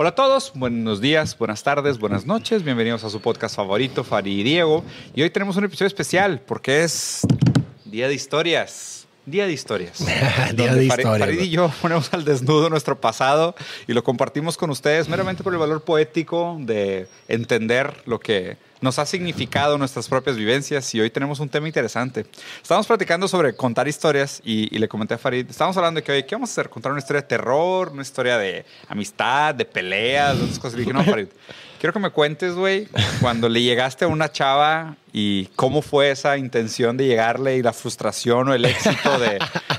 Hola a todos, buenos días, buenas tardes, buenas noches. Bienvenidos a su podcast favorito, Fari y Diego. Y hoy tenemos un episodio especial porque es Día de Historias. Día de historias. Día de historias. Farid y yo ponemos al desnudo nuestro pasado y lo compartimos con ustedes meramente por el valor poético de entender lo que nos ha significado nuestras propias vivencias y hoy tenemos un tema interesante. Estamos platicando sobre contar historias y, y le comenté a Farid, estamos hablando de que, oye, ¿qué vamos a hacer? ¿Contar una historia de terror, una historia de amistad, de peleas, de otras cosas? Y dije, no, Farid, quiero que me cuentes, güey, cuando le llegaste a una chava y cómo fue esa intención de llegarle y la frustración o el éxito de,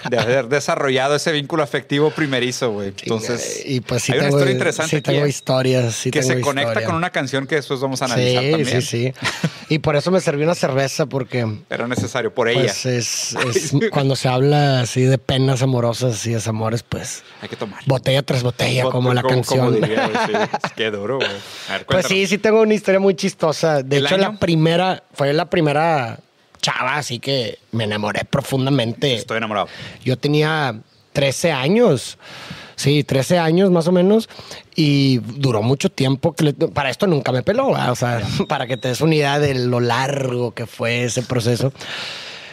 de haber desarrollado ese vínculo afectivo primerizo, güey. Entonces, y pues sí hay una tengo, historia interesante sí tengo ¿eh? historias, sí que tengo se conecta con una canción que después vamos a analizar Sí, también. sí, sí. Y por eso me serví una cerveza porque Era necesario por ella. pues es, es cuando se habla así de penas amorosas y desamores, pues Hay que tomar. botella tras botella, como la canción. diría, güey, sí. Qué duro, güey. Pues sí, sí tengo una historia muy chistosa. De ¿El hecho, año? la primera, fue la primera chava, así que me enamoré profundamente. Estoy enamorado. Yo tenía 13 años. Sí, 13 años más o menos. Y duró mucho tiempo. Que le- para esto nunca me peló. ¿verdad? O sea, para que te des una idea de lo largo que fue ese proceso.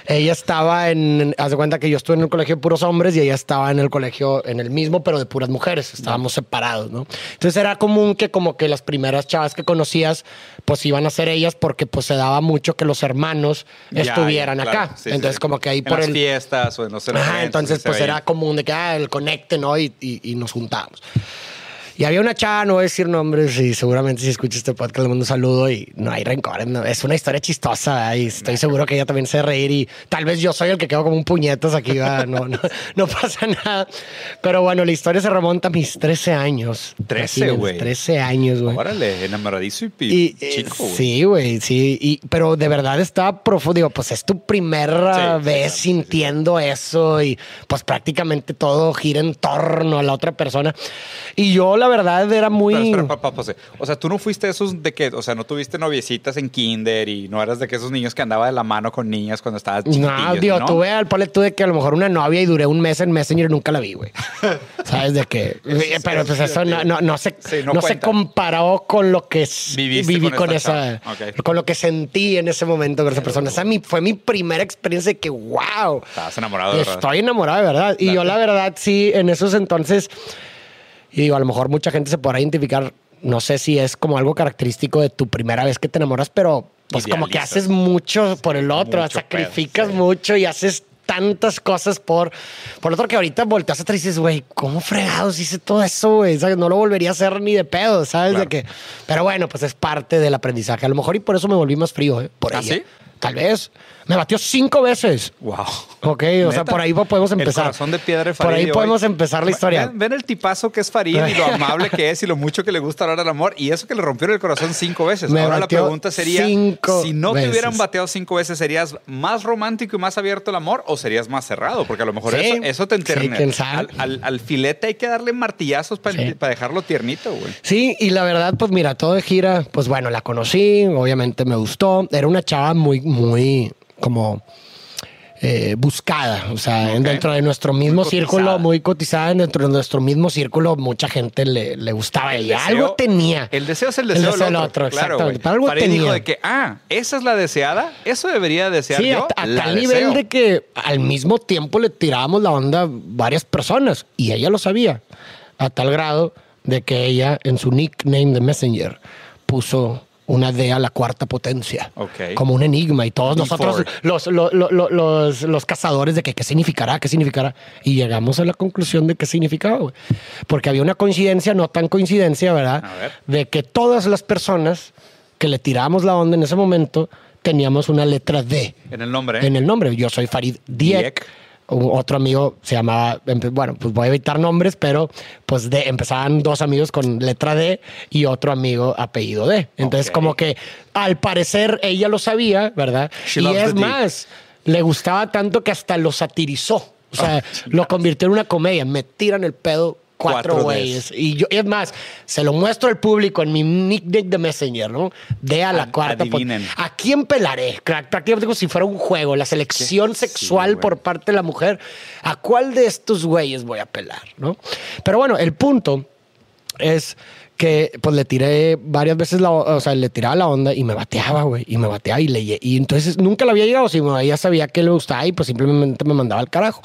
Ella estaba en. Haz de cuenta que yo estuve en el colegio de puros hombres y ella estaba en el colegio, en el mismo, pero de puras mujeres. Estábamos separados, ¿no? Entonces era común que, como que las primeras chavas que conocías, pues iban a ser ellas porque, pues se daba mucho que los hermanos Ya, estuvieran ya, claro. acá. Sí, Entonces, sí. como que ahí en por las el. fiestas o en los Ajá, entonces pues era común de que ah, el conecte, ¿no? Y, y- y nos juntamos. Y había una chava, no voy a decir nombres, y seguramente si escucha este podcast le mando un saludo y no hay rencores, no, es una historia chistosa ¿verdad? y estoy seguro que ella también se reír y tal vez yo soy el que quedo como un puñetas aquí, ¿verdad? no, no, no pasa nada. Pero bueno, la historia se remonta a mis 13 años. 13, Imagínense, güey. 13 años, güey. Órale, enamoradizo y, Y, eh, chico, güey. sí, güey, sí. Y, pero de verdad estaba profundo. Digo, pues es tu primera Sí, vez sí, sí, sintiendo eso y pues prácticamente todo gira en torno a la otra persona. Y yo, la verdad, era muy. Pero espera. O sea, tú no fuiste esos de que, o sea, no tuviste noviecitas en kinder y no eras de que esos niños que andaba de la mano con niñas cuando estabas No, digo, ¿no? tuve al pole tuve que a lo mejor una novia y duré un mes en Messenger y nunca la vi, güey. ¿Sabes de qué? Pero pues eso no, no, no se, Sí, no no se comparó con lo que Viviste viví con esa, con lo que sentí en ese momento con esa persona. Esa mi- fue mi primera experiencia de que, wow. Estabas enamorado de verdad. Estoy enamorado de verdad. Y yo, la verdad, sí, en esos entonces, y digo, a lo mejor mucha gente se podrá identificar, no sé si es como algo característico de tu primera vez que te enamoras, pero pues como que haces mucho por el otro, mucho sacrificas pedo, sí. mucho y haces tantas cosas por, por otro que ahorita volteas atrás y dices, güey, ¿cómo fregados hice todo eso. No lo volvería a hacer ni de pedo, ¿sabes? Claro. De que, pero bueno, pues es parte del aprendizaje. A lo mejor y por eso me volví más frío, ¿eh? Por ¿Ah, ella. sí? Tal vez. Me batió cinco veces. Wow. Ok, o sea, por ahí podemos empezar. El corazón de piedra de Por Farid ahí hoy. podemos empezar la historia. Ven, ven el tipazo que es Farid y lo amable que es y lo mucho que le gusta hablar del amor. Y eso que le rompieron el corazón cinco veces. Me Ahora la pregunta sería: cinco si no te hubieran bateado cinco veces, ¿serías más romántico y más abierto al amor o serías más cerrado? Porque a lo mejor Sí. eso, eso te Sí, enterne. sabe. al, al- al filete hay que darle martillazos para Sí. dejarlo tiernito, güey. Sí, y la verdad, pues mira, todo de gira, pues bueno, la conocí, obviamente me gustó. Era una chava muy, muy como eh, buscada, o sea, dentro de nuestro mismo Muy círculo, cotizada. muy cotizada, dentro de nuestro mismo círculo, mucha gente le, le gustaba a ella. deseo- algo tenía. El deseo es el deseo, El deseo del otro. otro, claro, exactamente. güey. Pero algo Farid tenía. dijo de que, ah, esa es la deseada, eso debería desear Sí, yo. a, a la tal deseo. nivel de que al mismo tiempo le tirábamos la onda a varias personas y ella lo sabía, a tal grado de que ella en su nickname de Messenger puso una D a la cuarta potencia, Ok. como un enigma y todos nosotros los, lo- lo- lo- los, los cazadores de que qué significará, qué significará y llegamos a la conclusión de qué significaba, güey. porque había una coincidencia, no tan coincidencia, ¿verdad? Ver. De que todas las personas que le tirábamos la onda en ese momento teníamos una letra D En el nombre. en el nombre. Yo soy Farid Diek. Diek. Un- Otro amigo se llamaba, bueno, pues voy a evitar nombres, pero pues de, empezaban dos amigos con letra D y otro amigo apellido D. Entonces, como que al parecer ella lo sabía, ¿verdad? She y es D. más, le gustaba tanto que hasta lo satirizó. O sea, Oh, lo convirtió en una comedia. Me tiran el pedo Cuatro güeyes. Y yo, es más, se lo muestro al público en mi nickname de Messenger, ¿no? De a la Ad- cuarta. adivinen. ¿A quién pelaré? Crack, Prácticamente como si fuera un juego, la selección sexual por parte de la mujer. ¿A cuál de estos güeyes voy a pelar? ¿no? Pero bueno, el punto es que pues le tiré varias veces la, o sea, le tiraba la onda y me bateaba, güey, y me bateaba y le y entonces nunca le había llegado, si bueno, ella sabía que le gustaba y pues simplemente me mandaba al carajo.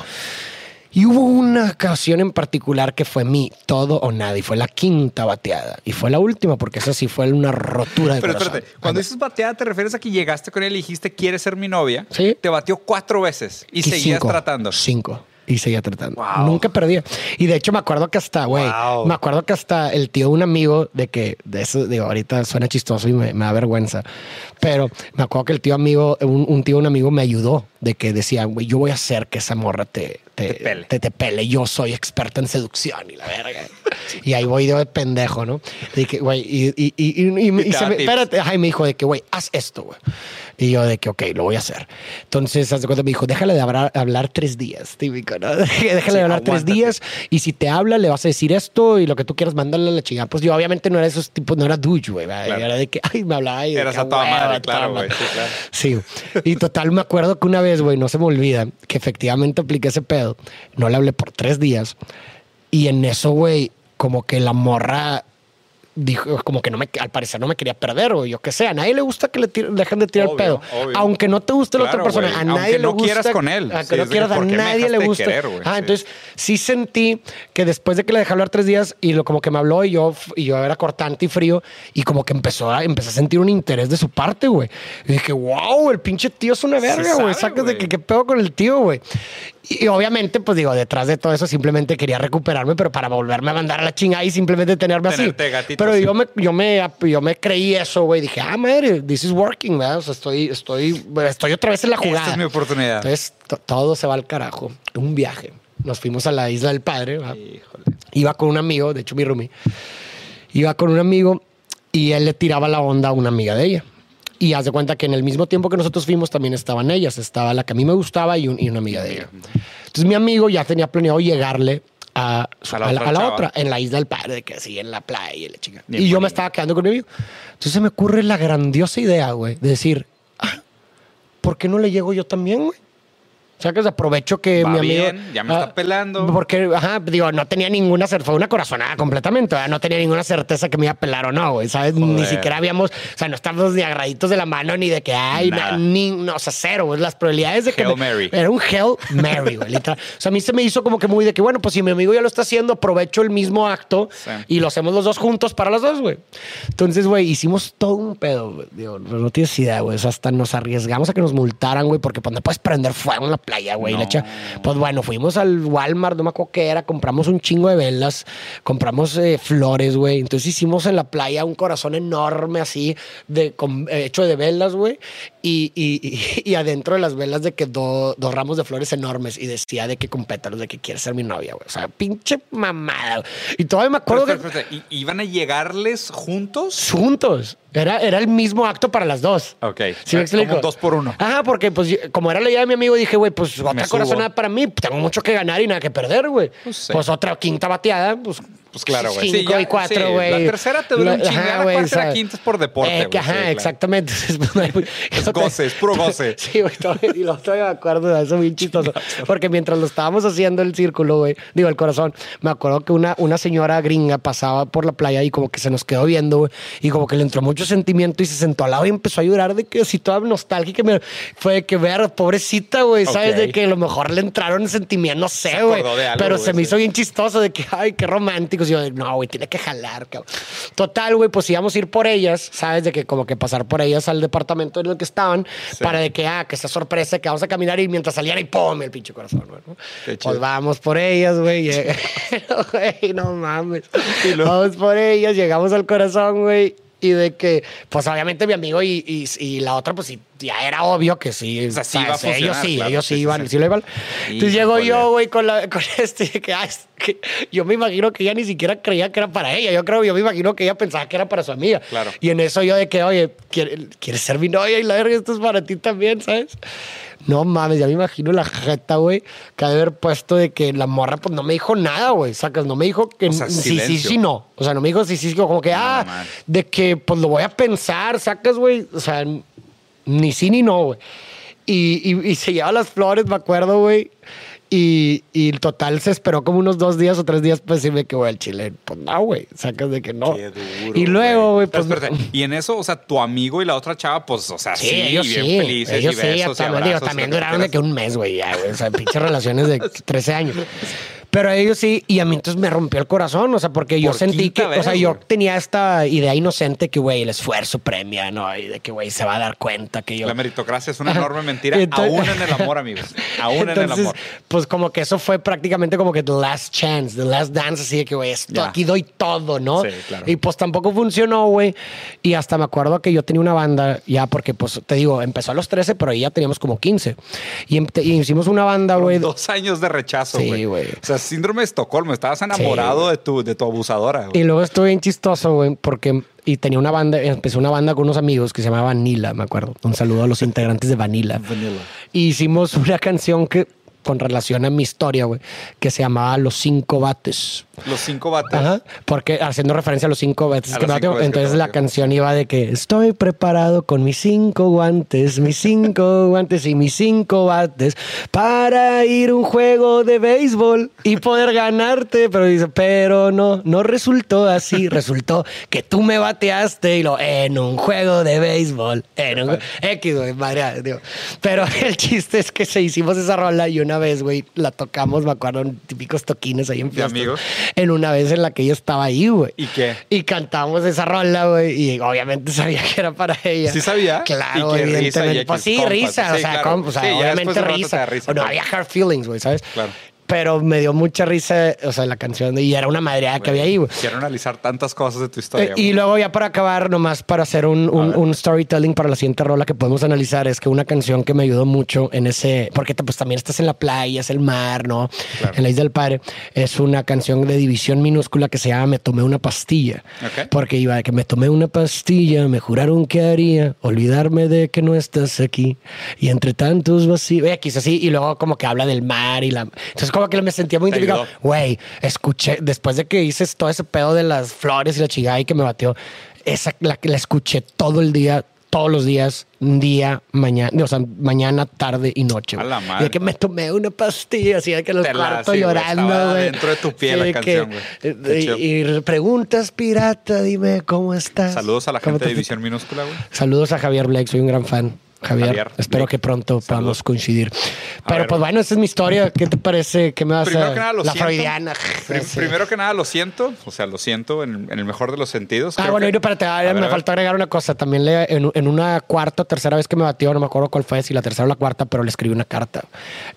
Y hubo una ocasión en particular que fue mi todo o nada y fue la quinta bateada y fue la última porque esa sí fue una rotura de Pero corazón. espérate, cuando dices bateada, ¿te refieres a que llegaste con él y dijiste, ¿quieres ser mi novia? Sí. Te batió cuatro veces y, seguías cinco, tratando. Cinco. Y seguía tratando. Wow. Nunca perdía. Y de hecho me acuerdo que hasta, güey, Wow. me acuerdo que hasta el tío de un amigo, de que, de eso, digo, ahorita suena chistoso y me, me da vergüenza, pero me acuerdo que el tío amigo, un, un tío de un amigo me ayudó, de que decía, güey, yo voy a hacer que esa morra te, te, Te pele. te, te pele. Yo soy experta en seducción y la verga. y ahí voy de pendejo, ¿no? De que, güey, y, y, y, y, se me- espérate, ajá, y me dijo de que, güey, haz esto, güey. Y yo de que, ok, lo voy a hacer. Entonces, haz de cuenta, me dijo, déjale de hablar, hablar tres días, típico, ¿no? déjale Sí, de hablar tres aguántate. días y si te habla, le vas a decir esto y lo que tú quieras, mándale a la chingada. Pues yo obviamente no era esos tipos, no era douche, güey. Claro. Era de que, ay, me hablaba y Eras a toda madre, toda claro, madre. güey. Sí, claro. Sí. Y total, me acuerdo que una vez, güey, no se me olvida, que efectivamente apliqué ese pedo. No le hablé por tres días. Y en eso, güey, como que la morra dijo, como que no me, al parecer no me quería perder, o yo qué sé. A nadie le gusta que le tire- dejen de tirar Obvio, el pedo. obvio. Aunque no te guste la Claro, otra persona, güey. a Aunque nadie le no gusta. quieras con él. A Sí, que no es de quieras, que, a ¿por qué me nadie le gusta. querer, güey? Ah, Sí. entonces sí sentí que después de que le dejé hablar tres días y lo como que me habló y yo, y yo era cortante y frío y como que empezó a, empecé a sentir un interés de su parte, güey. Y dije, wow, el pinche tío es una verga, güey. Sacas de que qué pedo con el tío, güey. Y, obviamente, pues digo, detrás de todo eso simplemente quería recuperarme, pero para volverme a mandar a la chingada y simplemente tenerme así. Gatito, pero sí. yo me, yo me, yo me creí eso, güey. Dije, ah, madre, this is working, ¿verdad? O sea, estoy, estoy, estoy otra vez en la jugada. Esta es mi oportunidad. Entonces, to- todo se va al carajo. Un viaje. Nos fuimos a la isla del padre. Híjole. Iba con un amigo, de hecho, mi roomie. Iba con un amigo y él le tiraba la onda a una amiga de ella. Y haz de cuenta que en el mismo tiempo que nosotros fuimos también estaban ellas. Estaba la que a mí me gustaba y, un- y una amiga de ella. Entonces mi amigo ya tenía planeado llegarle a, su- A la a la, otra a la chava. otra, en la isla del padre, que así, en la playa y la chica. Bien y yo me estaba quedando con mi amigo. Entonces se me ocurre la grandiosa idea, güey, de decir, ah, ¿por qué no le llego yo también, güey? O sea, que aprovecho que Va mi amigo... bien, ya me Ah, está pelando. Porque, ajá, digo, no tenía ninguna certeza, fue una corazonada completamente, ¿verdad? no tenía ninguna certeza que me iba a pelar o no, güey, ¿sabes? Ni siquiera habíamos, o sea, no estábamos ni agarraditos de la mano, ni de que, ay, na- ni, no, o sea, cero, güey, las probabilidades de que... Hail me- Mary. Era un Hell Mary, güey, literal. O sea, a mí se me hizo como que muy de que, bueno, pues si mi amigo ya lo está haciendo, aprovecho el mismo acto Sí. y lo hacemos los dos juntos para los dos, güey. Entonces, güey, hicimos todo un pedo, güey. Digo, no, tienes idea, güey. O sea, hasta nos arriesgamos a que nos multaran, güey, porque pues no puedes prender fuego en la playa, güey. No. Pues bueno, fuimos al Walmart, no me acuerdo qué era, compramos un chingo de velas, compramos eh, flores, güey. Entonces hicimos en la playa un corazón enorme así, de, con- eh, hecho de velas, güey. Y, y, y- y adentro de las velas de que do- dos ramos de flores enormes y decía de que con pétalos de que quiere ser mi novia, güey. O sea, pinche mamada. Y todavía me Pero, acuerdo que espera, espera, ¿i- ¿Iban a llegarles juntos? juntos. Era, era el mismo acto para las dos. Ok. ¿Sí me como dos por uno. Ajá, porque pues como era la idea de mi amigo, dije, güey, pues otra corazonada para mí. Tengo mucho que ganar y nada que perder, güey. Pues Pues, sí. otra quinta bateada, pues. Pues claro, güey. Cinco Sí, ya- y cuatro, sí, güey. la tercera te dura un La- chingo, la güey, cuarta la quinta es por deporte, eh, güey, ajá, sí, claro. exactamente. Pues, te- goce, es puro goce. Sí, güey, y lo todavía me acuerdo de eso, bien chistoso. Porque mientras lo estábamos haciendo el círculo, güey, digo, el corazón, me acuerdo que una, una señora gringa pasaba por la playa y como que se nos quedó viendo, güey, y como que le entró mucho sentimiento y se sentó al lado y empezó a llorar de que así toda nostálgica. me- Fue de que, ver, pobrecita, güey, ¿sabes? De que a lo mejor le entraron sentimientos, no sé, güey. de Pero se me sí. hizo bien chistoso de que, ay, qué Y yo, de, no, güey, tiene que jalar, cabrón. Total, güey, pues íbamos a ir por ellas, ¿sabes? De que como que pasar por ellas al departamento en el que estaban, Sí. para de que, ah, que esa sorpresa, que vamos a caminar y mientras saliera y ¡pum! el pinche corazón, güey. ¿no? Pues vamos por ellas, güey. Llega- Güey, no mames. Vamos por ellas, llegamos al corazón, güey. Y de que, pues obviamente mi amigo y, y, y la otra, pues ya era obvio que sí. O sea, sí ¿sabes? iba a funcionar, ellos sí, claro, ellos sí, iban, sí. sí lo iban. Entonces llego yo, güey, con, la, con este, que, que yo me imagino que ella ni siquiera creía que era para ella. Yo creo, yo me imagino que ella pensaba que era para su amiga. Claro. Y en eso yo de que, oye, ¿quiere- ¿quieres ser mi novia? Y la verga, esto es para ti también, ¿sabes? No mames, ya me imagino la jeta, güey, que haber puesto de que la morra, pues no me dijo nada, güey, sacas, no me dijo que O sea, sí, sí, sí, no. O sea, no me dijo sí, sí, sí, como que, ah, man. de que pues lo voy a pensar, sacas, güey, o sea, ni sí ni no, güey. Y, y, y se lleva las flores, me acuerdo, güey. Y, y total se esperó como unos dos días o tres días para decirme que, güey, al chile, pues no, güey, sacas de que no. Qué duro, y luego, güey, pues. Y en eso, o sea, tu amigo y la otra chava, pues, o sea, Sí, sí, ellos bien sí. felices ellos y sí, y digo, abrazos, también duraron de que un mes, güey, ya, güey. O sea, pinches relaciones de 13 años. Pero ellos sí, y a mí entonces me rompió el corazón, o sea, porque yo Por sentí quinta que, vez, o sea, yo tenía esta idea inocente que, güey, el esfuerzo premia, ¿no? Y de que, güey, se va a dar cuenta que yo. La meritocracia es una enorme mentira, Entonces- aún en el amor, amigos. Aún en el Entonces, amor. Pues como que eso fue prácticamente como que the last chance, the last dance, así de que, güey, esto aquí doy todo, ¿no? Sí, claro. Y pues tampoco funcionó, güey. Y hasta me acuerdo que yo tenía una banda, ya porque, pues, te digo, empezó a los 13, pero ahí ya teníamos como 15. Y, em- y hicimos una banda, güey. Dos años de rechazo, Sí, güey. güey. O sea, síndrome de Estocolmo. Estabas enamorado de, tu, de tu abusadora, güey. Y luego estuve bien chistoso, güey, porque y tenía una banda, empecé una banda con unos amigos que se llamaba Vanilla, me acuerdo. Un saludo a los integrantes de Vanilla. Y hicimos una canción que con relación a mi historia, güey, que se llamaba Los Cinco Bates. Los cinco bates. Ajá, porque haciendo referencia a los cinco bates que cinco entonces la canción iba de que estoy preparado con mis cinco guantes, mis cinco guantes y mis cinco bates para ir a un juego de béisbol y poder ganarte, pero dice, pero no, no resultó así, resultó que tú me bateaste y lo en un juego de béisbol, en un X, güey, madre, digo. Pero el chiste es que se hicimos esa rola y una vez, güey, la tocamos, me acuerdo, en típicos toquines ahí en ¿De fiestas. amigos? En una vez en la que ella estaba ahí, güey. ¿Y qué? Y cantamos esa rola, güey. Y obviamente sabía que era para ella. ¿Sí sabía? Claro, ¿Y qué risa y evidentemente. X pues sí, compas? risa. O sea, o obviamente risa. risa, no había hard feelings, güey, ¿sabes? Claro. Pero me dio mucha risa, o sea, la canción. Y era una madreada que había ahí, güey. Quiero analizar tantas cosas de tu historia. Eh, y luego ya para acabar, nomás para hacer un, un- storytelling para la siguiente rola que podemos analizar, es que una canción que me ayudó mucho en ese, porque pues también estás en la playa, es el mar, ¿no? Claro. En la Isla del Padre, es una canción de división minúscula que se llama Me tomé una pastilla. Ok. Porque iba de que me tomé una pastilla, me juraron que haría, olvidarme de que no estás aquí. Y entre tantos vacíos, X así, y luego como que habla del mar y la... Entonces como que me sentía muy identificado. Güey, escuché, después de que hice todo ese pedo de las flores y la chingada y que me batió, esa la, la escuché todo el día, todos los días, día, mañana, o sea, mañana, tarde y noche. A la Y madre. de que me tomé una pastilla, así de que los sí, güey, llorando, güey. dentro de tu piel la canción, güey. Qué y-. Y, preguntas, pirata, dime cómo estás. Saludos a la ¿Cómo gente de División Minúscula, güey. Saludos a Javier Blake, soy un gran fan. Javier, Javier espero Blake. que pronto podamos coincidir. Pero ver, pues bueno, esa es mi historia. ¿Qué te parece? ¿Qué me vas Primero a que nada, lo La siento. freudiana. Prim- Sí. Primero que nada, lo siento. O sea, lo siento en, en el mejor de los sentidos. Ah, Creo bueno, que- y espérate, ah, A ver, me a ver. faltó agregar una cosa. También le, en, en una cuarta o tercera vez que me batió, no me acuerdo cuál fue, si la tercera o la cuarta, pero le escribí una carta.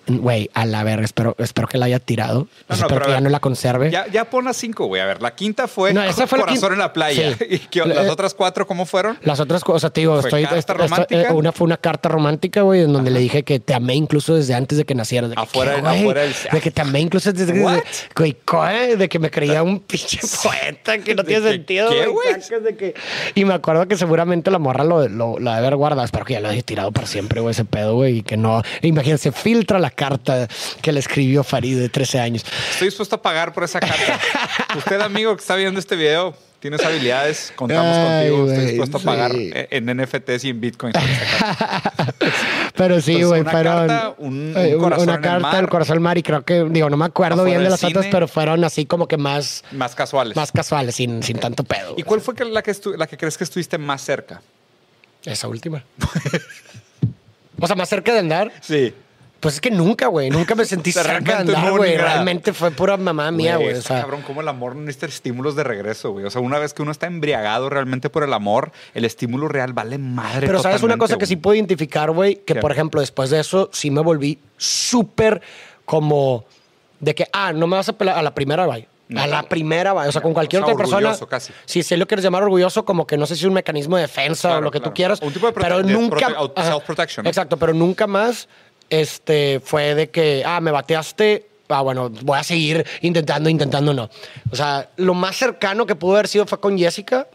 Güey, a la verga, espero, espero que la haya tirado. No, no, espero pero que a ya ver, no la conserve. Ya, ya pon las cinco, güey. A ver, la quinta fue No, esa fue la Corazón quinta. en la playa. Sí. ¿Y qué- La- las eh, otras cuatro cómo fueron? Las otras cosas, te digo, ¿Fue estoy. esta- esta- eh, una fue una carta romántica, güey, en donde le dije que te amé incluso desde antes de que nacieras. De que, Afuera- afuera De que te amé incluso desde que. Güey, de que me creía un pinche poeta que no ¿De tiene que sentido. qué, güey, de que- Y me acuerdo que seguramente la morra lo, lo, la debe haber guardado. Espero que ya lo haya tirado para siempre, güey, ese pedo, güey. Y que no. Imagínense, filtra la carta que le escribió Farid de 13 años. Estoy dispuesto a pagar por esa carta. Usted, amigo que está viendo este video, tienes habilidades, contamos Ay, contigo. Estoy dispuesto a pagar eh, en NFTs y en Bitcoin. carta. Pero sí, güey, una fueron carta, un- un eh, una- corazón una en el carta mar. del corazón mar y creo que, digo, no me acuerdo bien de las otras, cine. pero fueron así como que más, Más casuales. más casuales, sin, sin tanto pedo. ¿Y cuál fue la, que la que crees que estuviste más cerca? Esa última. o sea, más cerca de andar. Sí. Pues es que nunca, güey, nunca me sentí cerca de andar, güey. Realmente fue pura mamá mía, güey. O sea, cabrón, como el amor no necesita estímulos de regreso, güey. O sea, una vez que uno está embriagado realmente por el amor, el estímulo real vale madre. Pero sabes una cosa que sí puedo identificar, güey, que ¿Qué? por ejemplo después de eso sí me volví súper como de que, ah, no me vas a pelar a la primera, güey. A la primera. O sea, con cualquier o sea, otra persona. orgulloso casi. Si se lo quieres llamar orgulloso, como que no sé si es un mecanismo de defensa Claro, o lo que claro. tú quieras. Un tipo de pero nunca. self-protection, ¿no? Exacto, pero nunca más este, fue de que, ah, me bateaste ah, bueno, voy a seguir intentando, intentando, no. O sea, lo más cercano que pudo haber sido fue con Jessica.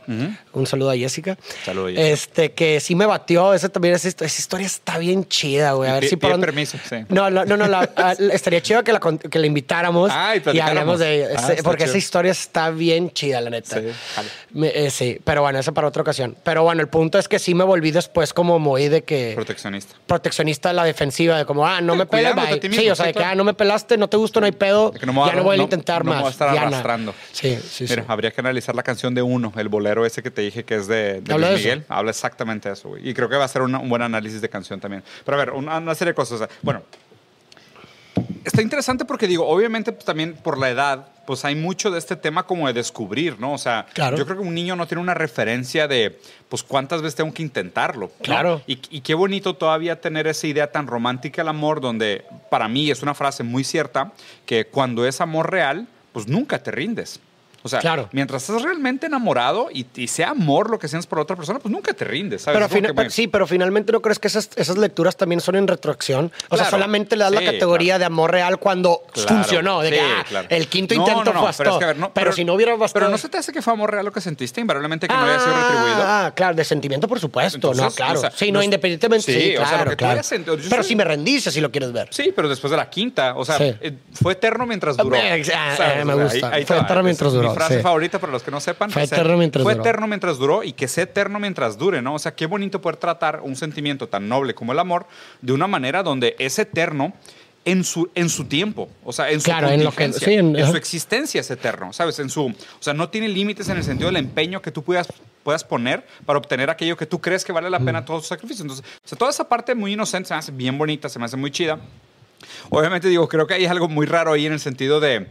Un saludo a Jessica. Saludo a Jessica. Este, que sí me batió. Esa también, esa, esa historia está bien chida, güey. A ver si por dónde- permiso, sí. No, no, no, no, la- ah, estaría chido que la, que la invitáramos Ah, y y hablemos de Ah, ese- está porque chido. esa historia está bien chida, la neta. Sí. Me- eh, sí, pero bueno, eso para otra ocasión. Pero bueno, el punto es que sí me volví después como muy de que Proteccionista. proteccionista de la defensiva, de como, ah, no me pelas, a Sí, o sea, de que, ah, no me pelaste, no te gusta, no hay pedo, que no ya no voy a no- intentar no más. voy a estar no. arrastrando. Sí, sí, sí. Mira, habría que analizar la canción de Uno, el bolero ese que te dije que es de, Luis. Miguel. Habla exactamente de eso, güey. Y creo que va a ser una- un buen análisis de canción también. Pero a ver, una, una serie de cosas. bueno, está interesante porque digo, obviamente pues, también por la edad, pues hay mucho de este tema como de descubrir, ¿no? O sea, Claro. yo creo que un niño no tiene una referencia de, pues, cuántas veces tengo que intentarlo. ¿no? Claro. Y, y qué bonito todavía tener esa idea tan romántica del amor, donde para mí es una frase muy cierta, que cuando es amor real, pues nunca te rindes. O sea, Claro. mientras estás realmente enamorado y, y sea amor lo que sientes por otra persona, pues nunca te rindes, ¿sabes? Pero, sí, pero finalmente no crees que esas, esas lecturas también son en retroacción. O sea, solamente le das la categoría claro. de amor real cuando funcionó. De que Sí, ah, el quinto No, intento no, no, bastó. Pero, es que, a ver, no, pero, si no hubiera bastado. Pero no se te hace que fue amor real lo que sentiste, invariablemente que no haya sido retribuido. Ah, claro, de sentimiento, por supuesto. Entonces, no, claro. o sea, sí, no, independientemente. Sí, o sea, claro, lo que tú claro. hayas sentido, yo Pero si me rendiste, si lo quieres ver. Sí, pero después de la quinta, o sea, eh, fue eterno mientras duró. Eh, ah, eh, me sea, gusta. Fue eterno mientras duró, Mi frase sí. favorita para los que no sepan. Fue o sea, eterno mientras fue duró. eterno mientras duró y que sea eterno mientras dure, ¿no? O sea, qué bonito poder tratar un sentimiento tan noble como el amor de una manera donde es eterno en su, en su tiempo, o sea, en su Claro, en lo que- sí, en- en su existencia es eterno, ¿sabes? En su, o sea, no tiene límites en el sentido del empeño que tú puedas puedas poner para obtener aquello que tú crees que vale la pena todo su sacrificio. Entonces, o sea, toda esa parte muy inocente se me hace bien bonita, se me hace muy chida. Obviamente digo, creo que hay algo muy raro ahí en el sentido de,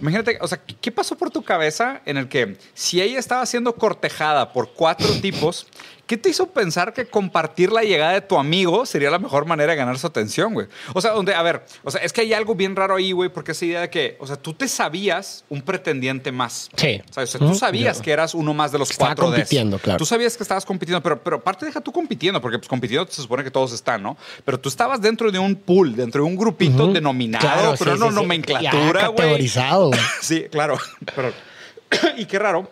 imagínate, o sea, ¿qué- ¿qué pasó por tu cabeza en el que si ella estaba siendo cortejada por cuatro tipos, ¿qué te hizo pensar que compartir la llegada de tu amigo sería la mejor manera de ganar su atención, güey? O sea, donde, a ver, o sea, es que hay algo bien raro ahí, güey, porque esa idea de que, o sea, tú te sabías un pretendiente más. Sí. ¿Sabes? O sea, tú sabías Yo- que eras uno más de los Estaba cuatro compitiendo, claro. Tú sabías que estabas compitiendo, pero, pero aparte deja tú compitiendo, porque pues, compitiendo se supone que todos están, ¿no? Pero tú estabas dentro de un pool, dentro de un grupito denominado, Claro, pero sí, no sí, nomenclatura, güey. categorizado. Sí, claro. Pero- y qué raro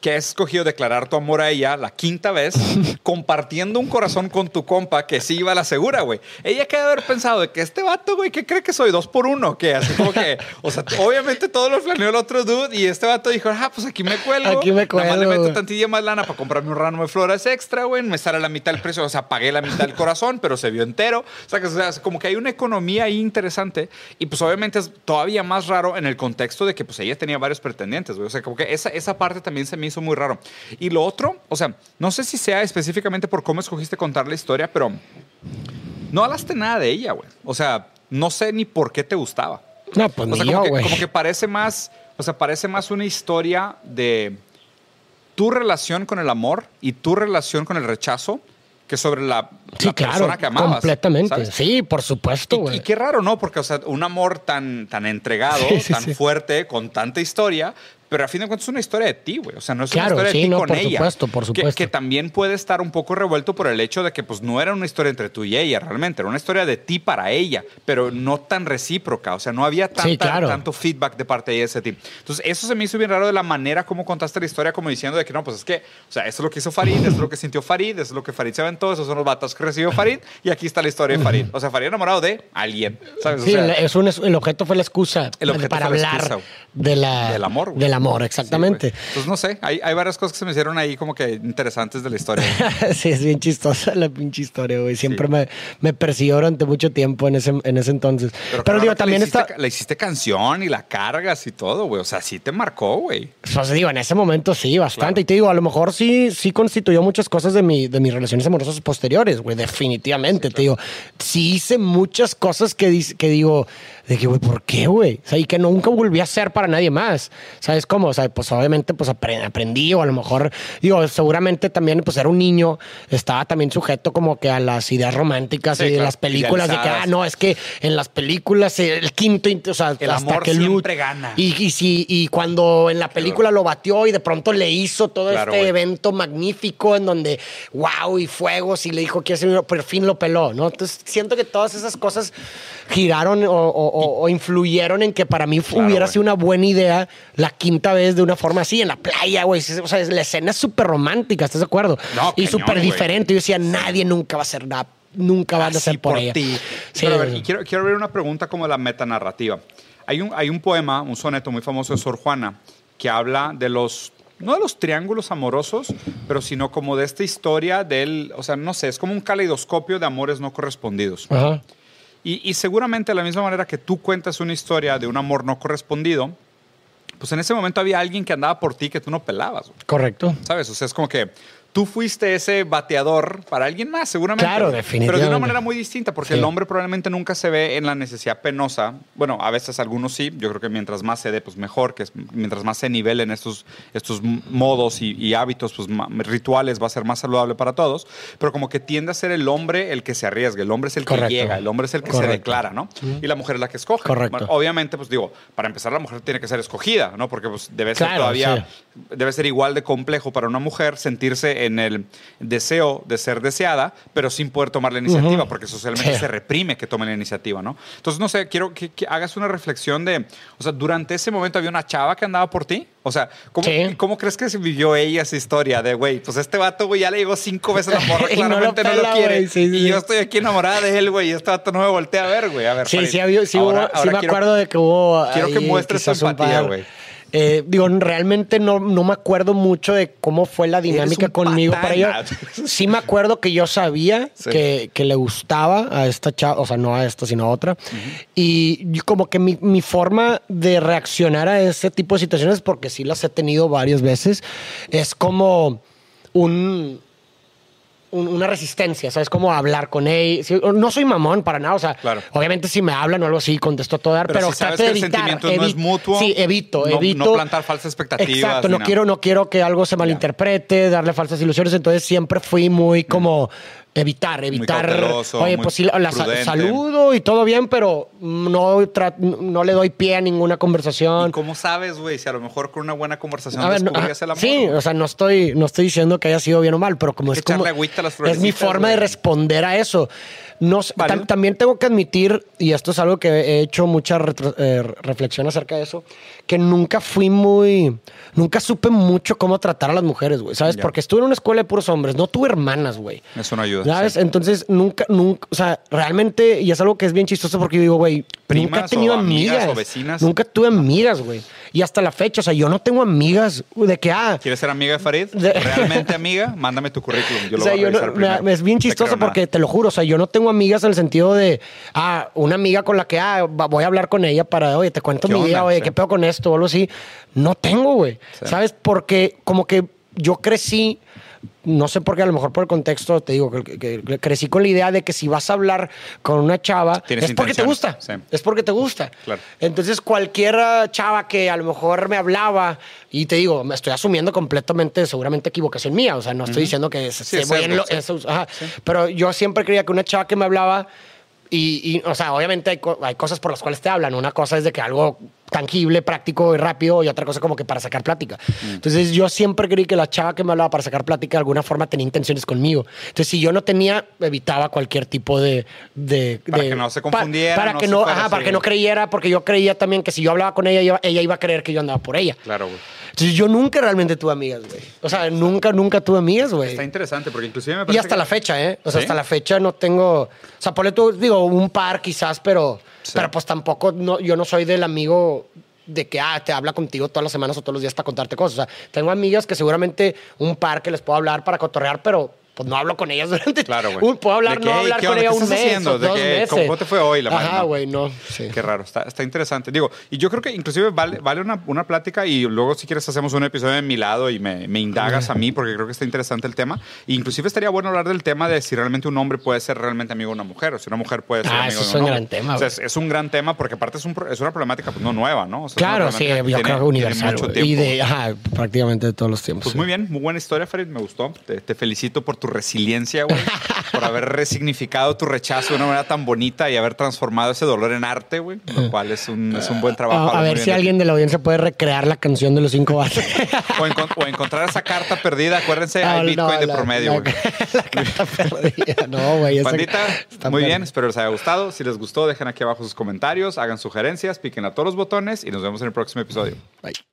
que has escogido declarar tu amor a ella la quinta vez compartiendo un corazón con tu compa que sí iba a la segura, güey. Ella que haber pensado de que este vato, güey, ¿qué cree que soy? Dos por uno, que así como que, o sea, obviamente todo lo planeó el otro dude y este vato dijo, ah, pues aquí me cuelgo. Aquí me Nada más le cuelgo, meto tantilla más lana para comprarme un ramo de flores extra, güey. Me sale la mitad del precio, o sea, pagué la mitad del corazón, pero se vio entero. O sea, que o sea, como que hay una economía ahí interesante y pues obviamente es todavía más raro en el contexto de que pues ella tenía varios pretendientes, güey. O sea, como que esa, esa parte también se me hizo muy raro. Y lo otro, o sea, no sé si sea específicamente por cómo escogiste contar la historia, pero no hablaste nada de ella, güey. O sea, no sé ni por qué te gustaba. No, pues O sea, ni como, yo, que, como que parece más, o sea, parece más una historia de tu relación con el amor y tu relación con el rechazo que sobre la, Sí, la claro, persona que amabas. completamente. ¿sabes? Sí, por supuesto, Y, y qué raro, ¿no? Porque, o sea, un amor tan, tan entregado, Sí, sí, tan fuerte, con tanta historia, pero a fin de cuentas es una historia de ti, güey. O sea, no es Claro, una historia sí, de ti no, con por ella. supuesto, por Que- supuesto. Que, también puede estar un poco revuelto por el hecho de que, pues, no era una historia entre tú y ella, realmente. Era una historia de ti para ella, pero no tan recíproca. O sea, no había tanta- Sí, claro. tanto feedback de parte de ella ese tipo. Entonces, eso se me hizo bien raro de la manera como contaste la historia, como diciendo de que no, pues es que, o sea, eso es lo que hizo Farid, eso es lo que sintió Farid, eso es lo que Farid se aventó, esos son los vatos que recibió Farid, y aquí está la historia de Farid. O sea, Farid enamorado de alguien, ¿sabes? O Sí, sea, el, es un- el objeto fue la excusa El objeto para hablar excusa, de la, del amor, güey. Del amor, Sí, exactamente. güey. Entonces, no sé, hay, hay varias cosas que se me hicieron ahí como que interesantes de la historia. Sí, es bien chistosa la pinche historia, güey. Siempre me, me persiguió durante mucho tiempo en ese, en ese entonces. Pero, claro digo, también está. Le hiciste canción y la cargas y todo, güey. O sea, sí te marcó, güey. Pues digo, en ese momento sí, bastante. Y te digo, a lo mejor sí, sí constituyó muchas cosas de, mi, de mis relaciones amorosas posteriores, güey, definitivamente. Te digo, sí hice muchas cosas que, que digo, de que, güey, ¿por qué, güey? O sea, y que nunca volví a hacer para nadie más. ¿Sabes cómo? O sea, pues obviamente, pues apre- aprendí, o a lo mejor, digo, seguramente también, pues era un niño, estaba también sujeto como que a las ideas románticas Sí, y de claro, las películas, de que, ah, no, es que en las películas eh, el quinto, int- o sea, El hasta amor que siempre gana. Y, y, si- y cuando en la película lo batió y de pronto le hizo todo Claro, este evento magnífico en donde, wow, y fuegos, y le dijo que ese por fin lo peló, ¿no? Entonces siento que todas esas cosas giraron o, o- o- o influyeron en que para mí Claro, hubiera güey. sido una buena idea la quinta vez de una forma así, en la playa, güey. O sea, la escena es súper romántica, ¿estás de acuerdo? No, y súper diferente. Yo decía, nadie nunca va a hacer nada. Nunca van a hacer por, ella. ti. Sí, Pero a ver, y quiero, quiero ver una pregunta como la metanarrativa. Hay un, hay un poema, un soneto muy famoso de Sor Juana, que habla de los, no de los triángulos amorosos, pero sino como de esta historia del, o sea, no sé, es como un caleidoscopio de amores no correspondidos. Ajá. Y, y seguramente de la misma manera que tú cuentas una historia de un amor no correspondido, pues en ese momento había alguien que andaba por ti que tú no pelabas. Correcto. ¿Sabes? O sea, es como que tú fuiste ese bateador para alguien más, seguramente. Claro, Pero de definitivamente. una manera muy distinta, porque Sí. el hombre probablemente nunca se ve en la necesidad penosa. Bueno, a veces algunos sí. Yo creo que mientras más se dé, pues mejor. Que es- mientras más se nivelen estos, estos modos y, y hábitos, pues rituales, va a ser más saludable para todos. Pero como que tiende a ser el hombre el que se arriesga. El hombre es el Correcto. que llega. El hombre es el que se declara, ¿no? Y la mujer es la que escoge. Correcto. Obviamente, pues digo, para empezar, la mujer tiene que ser escogida, ¿no? Porque pues, debe ser Claro, todavía debe ser igual de complejo para una mujer sentirse en el deseo de ser deseada, pero sin poder tomar la iniciativa, porque socialmente Sí. se reprime que tome la iniciativa, ¿no? Entonces, no sé, quiero que, que hagas una reflexión de, o sea, durante ese momento había una chava que andaba por ti. O sea, ¿cómo, Sí. ¿cómo crees que se vivió ella esa historia de, güey, pues este vato, güey, ya le llegó cinco veces la morra, Y no lo claramente no lo, pela, quiere. güey, sí, sí, y sí. yo estoy aquí enamorada de él, güey, y este vato no me voltea a ver, güey. A ver, Sí, Farid, sí, había- sí, ahora- hubo- sí ahora me quiero- acuerdo de que hubo. quiero que ahí muestres quizás un empatía, par. Eh, digo, realmente no, no me acuerdo mucho de cómo fue la dinámica conmigo para patán. Sí me acuerdo que yo sabía Sí. que, que le gustaba a esta chava, o sea, no a esta, sino a otra. Y como que mi, mi forma de reaccionar a ese tipo de situaciones, porque sí las he tenido varias veces, es como un un- una resistencia, ¿sabes? Como hablar con ella. Sí, no soy mamón para nada, o sea, Claro. obviamente si me hablan o algo así, contesto todo dar, Pero pero, si sabes trato de que el evitar. sentimiento no es mutuo, Sí, evito, no- evito. no plantar falsas expectativas Exacto, no nada. quiero, no quiero que algo se malinterprete, darle falsas ilusiones, entonces siempre fui muy como evitar, evitar. cauteloso, Oye, muy pues sí, la prudente. saludo y todo bien, pero no, no le doy pie a ninguna conversación. ¿Y cómo sabes, güey, si a lo mejor con una buena conversación ver, descubrías ajá, el amor? sí, o sea, no estoy, no estoy diciendo que haya sido bien o mal, pero como es que como agüita a las es mi forma de responder a eso. No, Vale. tam- también tengo que admitir, y esto es algo que he hecho mucha eh, reflexión acerca de eso, que nunca fui muy, nunca supe mucho cómo tratar a las mujeres, güey, ¿sabes? Ya. Porque estuve en una escuela de puros hombres, no tuve hermanas, güey. Eso no ayuda. ¿Sabes? sí. Entonces, nunca, nunca, o sea, realmente, y es algo que es bien chistoso porque yo digo, güey, nunca he ¿Primas tenido o amigas amigas. o vecinas? Nunca tuve amigas, güey. Y hasta la fecha, o sea, yo no tengo amigas de que, ah, ¿Quieres ser amiga de Farid? De- ¿Realmente amiga? Mándame tu currículum. Yo lo o sea, voy a no- revisar primero. me- es bien chistoso creo nada. porque te lo juro, o sea, yo no tengo amigas en el sentido de, ah, una amiga con la que, ah, voy a hablar con ella para, oye, te cuento ¿Qué mi vida, onda? oye, Sí. qué pedo con esto o algo así. No tengo, güey. Sí. ¿Sabes? Porque como que yo crecí, no sé por qué, a lo mejor por el contexto, te digo, que, que- que crecí con la idea de que si vas a hablar con una chava, Tienes es porque te gusta. sí. Es porque te gusta. Claro. Entonces, cualquier chava que a lo mejor me hablaba, y te digo, me estoy asumiendo completamente, seguramente equivocación mía, o sea, no estoy diciendo que se, Sí, se lo- eso, ajá. pero yo siempre creía que una chava que me hablaba, y, y, o sea, obviamente hay cosas por las cuales te hablan. Una cosa es de que algo tangible, práctico y rápido, y otra cosa como que para sacar plática. Mm. Entonces, yo siempre creí que la chava que me hablaba para sacar plática de alguna forma tenía intenciones conmigo. Entonces, si yo no tenía, evitaba cualquier tipo de. de Para de- que no se pa- confundiera, Para no que se no, ajá, para que no creyera, porque yo creía también que si yo hablaba con ella, ella, iba a creer que yo andaba por ella. Claro, güey. Entonces, yo nunca realmente tuve amigas, güey. O sea, nunca, nunca tuve amigas, güey. Está interesante porque inclusive me Y parece hasta que- la fecha, ¿eh? O sea, ¿Sí? hasta la fecha no tengo. O sea, ponle tú, digo, un par quizás, pero. Pero pues tampoco, no, yo no soy del amigo de que ah, te habla contigo todas las semanas o todos los días para contarte cosas. O sea, tengo amigas que seguramente un par que les puedo hablar para cotorrear, pero pues no hablo con ellas durante. Claro, güey. Puedo hablar, De no "Hey, hablar ¿qué con onda? ella ¿Qué un estás mes haciendo? o De dos que, meses. ¿cómo te fue hoy? La madre, Ajá, no. güey, no. Sí. Qué raro, está, está interesante. Digo, y yo creo que inclusive vale, vale una, una plática y luego si quieres hacemos un episodio de mi lado y me, me indagas a mí porque creo que está interesante el tema. E inclusive estaría bueno hablar del tema de si realmente un hombre puede ser realmente amigo de una mujer o si una mujer puede ser Ah, amigo eso de es un gran tema, O sea, es, es un gran tema porque aparte es, un es una problemática pues, no nueva, ¿no? O sea, Claro, sí, yo tiene- creo que universal. Y de, ajá, prácticamente de todos los tiempos. Pues sí. muy bien, muy buena historia, Farid, me gustó. Te, te felicito por tu resiliencia, güey. por haber resignificado tu rechazo de una manera tan bonita y haber transformado ese dolor en arte, güey. Lo cual es un, es un buen trabajo. A, ver si bien alguien de la audiencia puede recrear la canción de los cinco bates. O, encon- o encontrar esa carta perdida. Acuérdense, hay Bitcoin de por medio, güey. La, carta perdida. No, güey. está muy bien, perdida. espero les haya gustado. Si les gustó, dejen aquí abajo sus comentarios, hagan sugerencias, piquen a todos los botones y nos vemos en el próximo episodio. Bye.